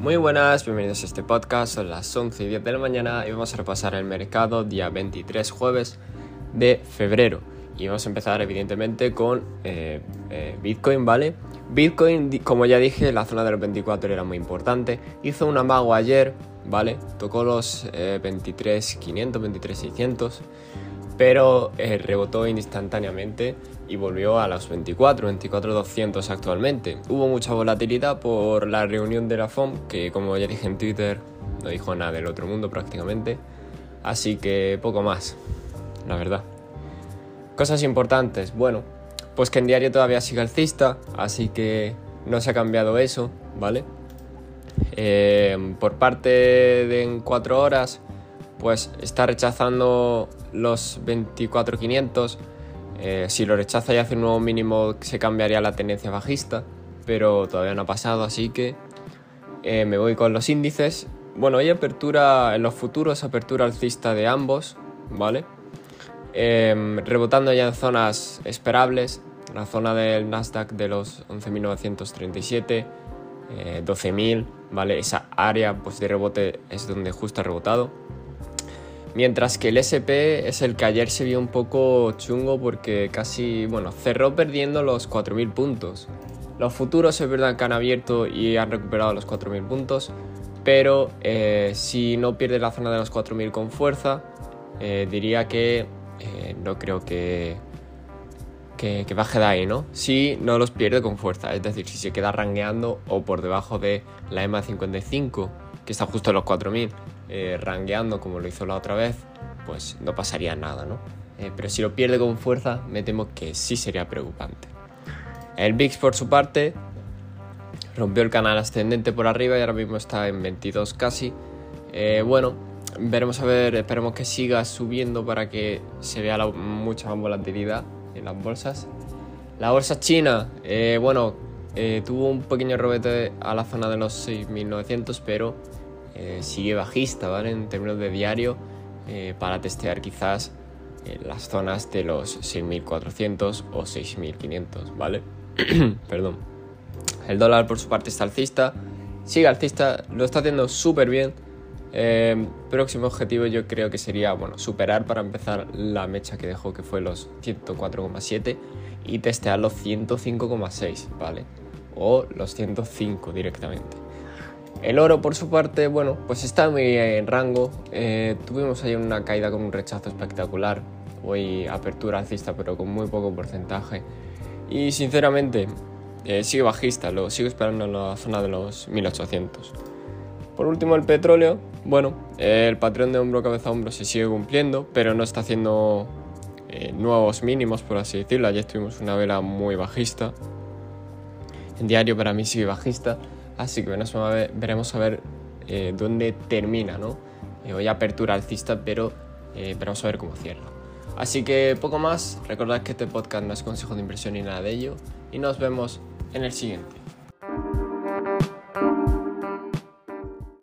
Muy buenas, bienvenidos a este podcast, son las 11 y 10 de la mañana y vamos a repasar el mercado día 23 jueves de febrero. Y vamos a empezar evidentemente con eh, eh, Bitcoin, ¿vale? Bitcoin, como ya dije, la zona de los 24 era muy importante. Hizo un amago ayer, ¿vale? Tocó los 23.500, 23.600 pero eh, rebotó instantáneamente y volvió a los 24, 24 200 actualmente. Hubo mucha volatilidad por la reunión de la FOM, que como ya dije en Twitter, no dijo nada del otro mundo prácticamente, así que poco más, la verdad. Cosas importantes, bueno, pues que en diario todavía sigue alcista, así que no se ha cambiado eso, ¿vale? Eh, por parte de en 4 horas, pues está rechazando los 24.500. Eh, si lo rechaza y hace un nuevo mínimo se cambiaría la tendencia bajista, pero todavía no ha pasado, así que eh, me voy con los índices. Bueno, hay apertura en los futuros, apertura alcista de ambos, ¿vale? Em, rebotando ya en zonas esperables, la zona del Nasdaq de los 11.937, 12.000, eh, ¿vale? Esa área pues, de rebote es donde justo ha rebotado. Mientras que el SP es el que ayer se vio un poco chungo porque casi, bueno, cerró perdiendo los 4.000 puntos. Los futuros es verdad que han abierto y han recuperado los 4.000 puntos, pero eh, si no pierde la zona de los 4.000 con fuerza, eh, diría que eh, no creo que, que, baje de ahí, ¿no? Si no los pierde con fuerza, es decir, si se queda rangueando o por debajo de la EMA 55, que está justo en los 4.000, eh, rangueando como lo hizo la otra vez, pues no pasaría nada, ¿no? Eh, pero si lo pierde con fuerza, me temo que sí sería preocupante. El VIX, por su parte, rompió el canal ascendente por arriba y ahora mismo está en 22 casi. Eh, bueno, veremos a ver, esperemos que siga subiendo para que se vea mucha más volatilidad en las bolsas. La bolsa china, bueno, tuvo un pequeño robete a la zona de los 6.900, pero eh, sigue bajista, ¿vale? En términos de diario, eh, para testear quizás eh, las zonas de los 6.400 o 6.500, ¿vale? Perdón. El dólar por su parte está alcista, sigue alcista, lo está haciendo súper bien. próximo objetivo yo creo que sería, bueno, superar para empezar la mecha que dejó que fue los 104,7 y testear los 105,6, ¿vale? O los 105 directamente. El oro, por su parte, bueno, pues está muy en rango. Eh, tuvimos ahí una caída con un rechazo espectacular. Hoy apertura alcista, pero con muy poco porcentaje. Y sinceramente, eh, sigue bajista, lo sigo esperando en la zona de los 1800. Por último, el petróleo. Bueno, el patrón de hombro cabeza hombro se sigue cumpliendo, pero no está haciendo eh, nuevos mínimos, por así decirlo. Ayer tuvimos una vela muy bajista. En diario para mí sigue bajista. Así que veremos a ver, eh, dónde termina, ¿no? Eh, hoy apertura alcista, pero eh, veremos a ver cómo cierra. Así que poco más, recordad que este podcast no es consejo de inversión ni nada de ello y nos vemos en el siguiente.